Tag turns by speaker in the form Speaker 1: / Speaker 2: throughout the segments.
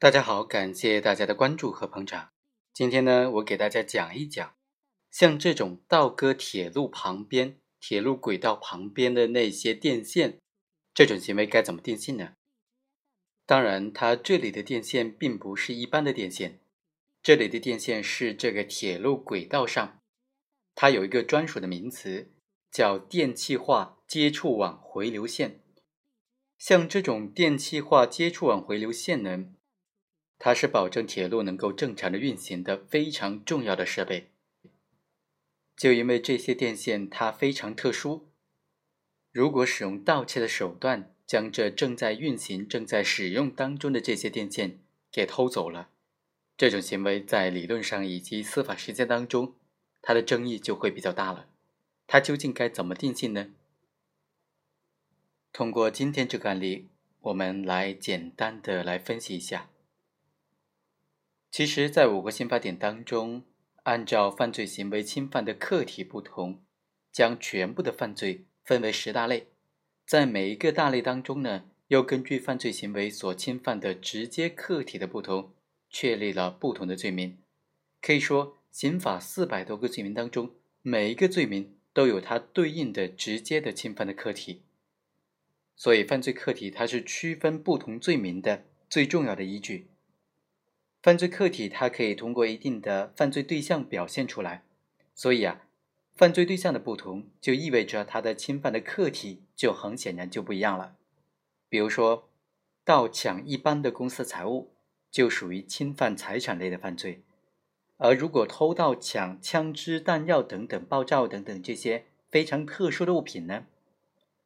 Speaker 1: 大家好，感谢大家的关注和捧场。今天呢，我给大家讲一讲，像这种倒割铁路旁边、铁路轨道旁边的那些电线，这种行为该怎么定性呢？当然，它这里的电线并不是一般的电线，这里的电线是这个铁路轨道上，它有一个专属的名词，叫电气化接触网回流线。像这种电气化接触网回流线呢，它是保证铁路能够正常的运行的非常重要的设备。就因为这些电线它非常特殊，如果使用盗窃的手段将这正在运行、正在使用当中的这些电线给偷走了，这种行为在理论上以及司法实践当中，它的争议就会比较大了。它究竟该怎么定性呢？通过今天这个案例，我们来简单的来分析一下。其实，在五个刑法典当中，按照犯罪行为侵犯的客体不同，将全部的犯罪分为十大类。在每一个大类当中呢，又根据犯罪行为所侵犯的直接客体的不同，确立了不同的罪名。可以说，刑法四百多个罪名当中，每一个罪名都有它对应的直接的侵犯的客体。所以，犯罪客体它是区分不同罪名的最重要的依据。犯罪客体它可以通过一定的犯罪对象表现出来，所以啊，犯罪对象的不同就意味着它的侵犯的客体就很显然就不一样了。比如说，盗抢一般的公司财物就属于侵犯财产类的犯罪，而如果偷盗抢枪支弹药等等、爆炸等等这些非常特殊的物品呢？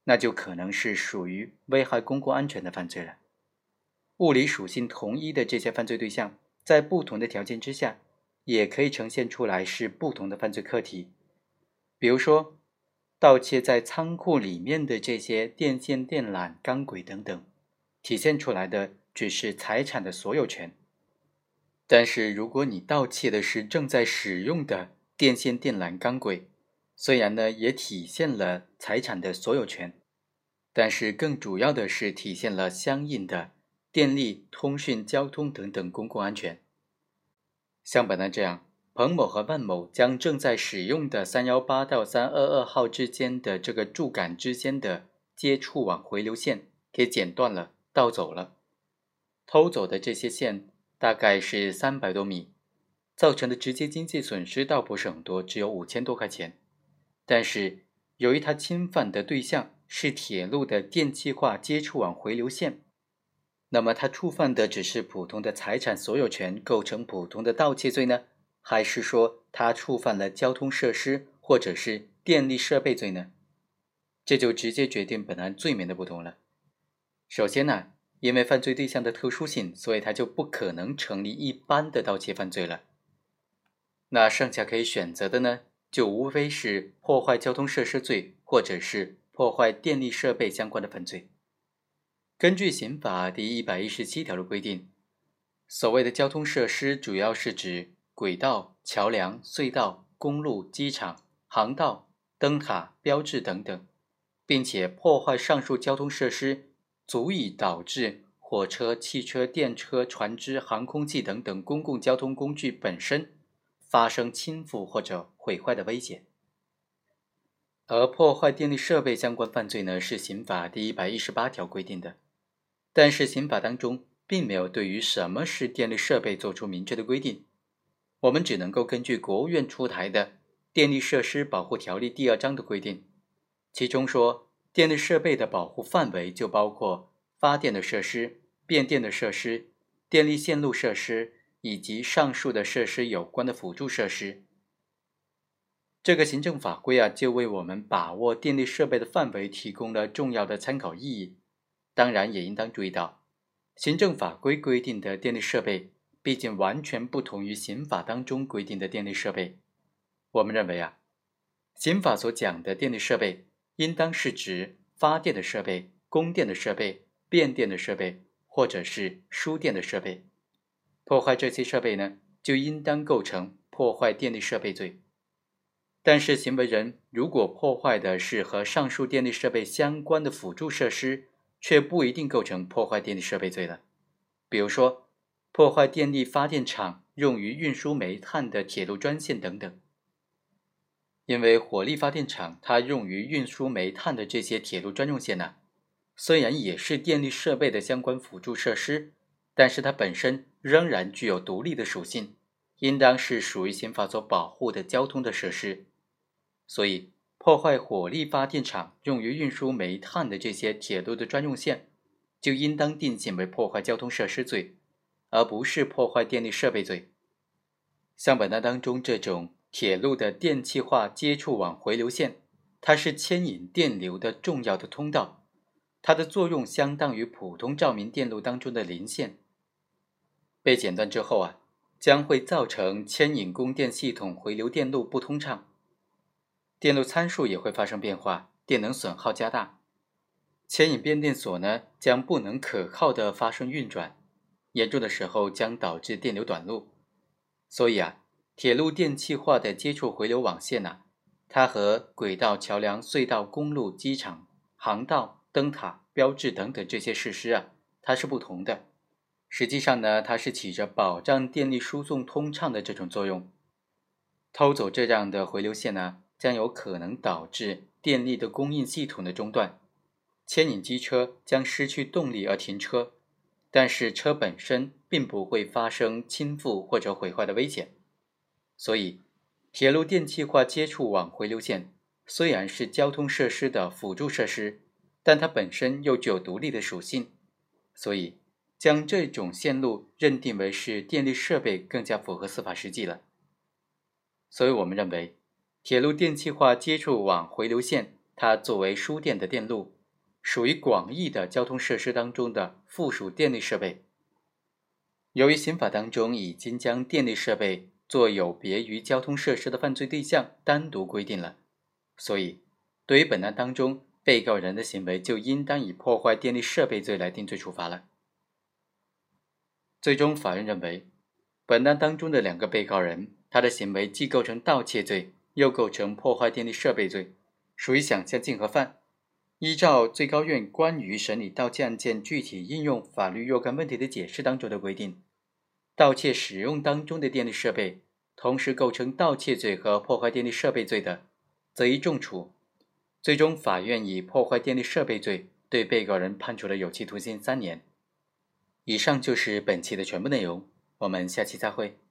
Speaker 1: 那就可能是属于危害公共安全的犯罪了。物理属性同一的这些犯罪对象，在不同的条件之下，也可以呈现出来是不同的犯罪客体。比如说，盗窃在仓库里面的这些电线、电缆、钢轨等等，体现出来的只是财产的所有权。但是，如果你盗窃的是正在使用的电线、电缆、钢轨，虽然呢，也体现了财产的所有权，但是更主要的是体现了相应的电力、通讯、交通等等公共安全。像本案这样，彭某和万某将正在使用的三幺八到三二二号之间的这个柱杆之间的接触网回流线给剪断了、盗走了，偷走的这些线大概是三百多米，造成的直接经济损失倒不是很多，只有五千多块钱。但是，由于他侵犯的对象是铁路的电气化接触网回流线，那么他触犯的只是普通的财产所有权，构成普通的盗窃罪呢？还是说他触犯了交通设施或者是电力设备罪呢？这就直接决定本案罪名的不同了。首先呢，因为犯罪对象的特殊性，所以他就不可能成立一般的盗窃犯罪了。那剩下可以选择的呢？就无非是破坏交通设施罪，或者是破坏电力设备相关的犯罪。根据刑法第一百一十七条的规定，所谓的交通设施，主要是指轨道、桥梁、隧道、公路、机场、航道、灯塔、标志等等，并且破坏上述交通设施，足以导致火车、汽车、电车、船只、航空器等等公共交通工具本身。发生倾覆或者毁坏的危险，而破坏电力设备相关犯罪呢，是刑法第一百一十八条规定的。但是刑法当中并没有对于什么是电力设备做出明确的规定，我们只能够根据国务院出台的《电力设施保护条例》第二章的规定，其中说电力设备的保护范围就包括发电的设施、变电的设施、电力线路设施。以及上述的设施有关的辅助设施，这个行政法规啊，就为我们把握电力设备的范围提供了重要的参考意义。当然，也应当注意到，行政法规规定的电力设备，毕竟完全不同于刑法当中规定的电力设备。我们认为啊，刑法所讲的电力设备，应当是指发电的设备、供电的设备、变电的设备，或者是输电的设备。破坏这些设备呢，就应当构成破坏电力设备罪。但是，行为人如果破坏的是和上述电力设备相关的辅助设施，却不一定构成破坏电力设备罪了。比如说，破坏电力发电厂用于运输煤炭的铁路专线等等。因为火力发电厂它用于运输煤炭的这些铁路专用线呢，虽然也是电力设备的相关辅助设施，但是它本身仍然具有独立的属性，应当是属于刑法所保护的交通的设施。所以，破坏火力发电厂用于运输煤炭的这些铁路的专用线，就应当定性为破坏交通设施罪，而不是破坏电力设备罪。像本案当中这种。铁路的电气化接触网回流线，它是牵引电流的重要的通道，它的作用相当于普通照明电路当中的零线。被剪断之后啊，将会造成牵引供电系统回流电路不通畅，电路参数也会发生变化，电能损耗加大，牵引变电所呢将不能可靠的发生运转，严重的时候将导致电流短路。所以啊。铁路电气化的接触回流网线呢，它和轨道、桥梁、隧道、公路、机场、航道、灯塔、标志等等这些设施啊，它是不同的。实际上呢，它是起着保障电力输送通畅的这种作用。偷走这样的回流线呢，将有可能导致电力的供应系统的中断，牵引机车将失去动力而停车，但是车本身并不会发生倾覆或者毁坏的危险。所以，铁路电气化接触网回流线虽然是交通设施的辅助设施，但它本身又具有独立的属性，所以将这种线路认定为是电力设备更加符合司法实际了。所以我们认为，铁路电气化接触网回流线它作为输电的电路，属于广义的交通设施当中的附属电力设备。由于刑法当中已经将电力设备做有别于交通设施的犯罪对象单独规定了，所以对于本案当中被告人的行为，就应当以破坏电力设备罪来定罪处罚了。最终，法院认为，本案当中的两个被告人，他的行为既构成盗窃罪，又构成破坏电力设备罪，属于想象竞合犯。依照最高院关于审理盗窃案件具体应用法律若干问题的解释当中的规定。盗窃使用当中的电力设备，同时构成盗窃罪和破坏电力设备罪的，则一重处。最终，法院以破坏电力设备罪对被告人判处了有期徒刑三年。以上就是本期的全部内容，我们下期再会。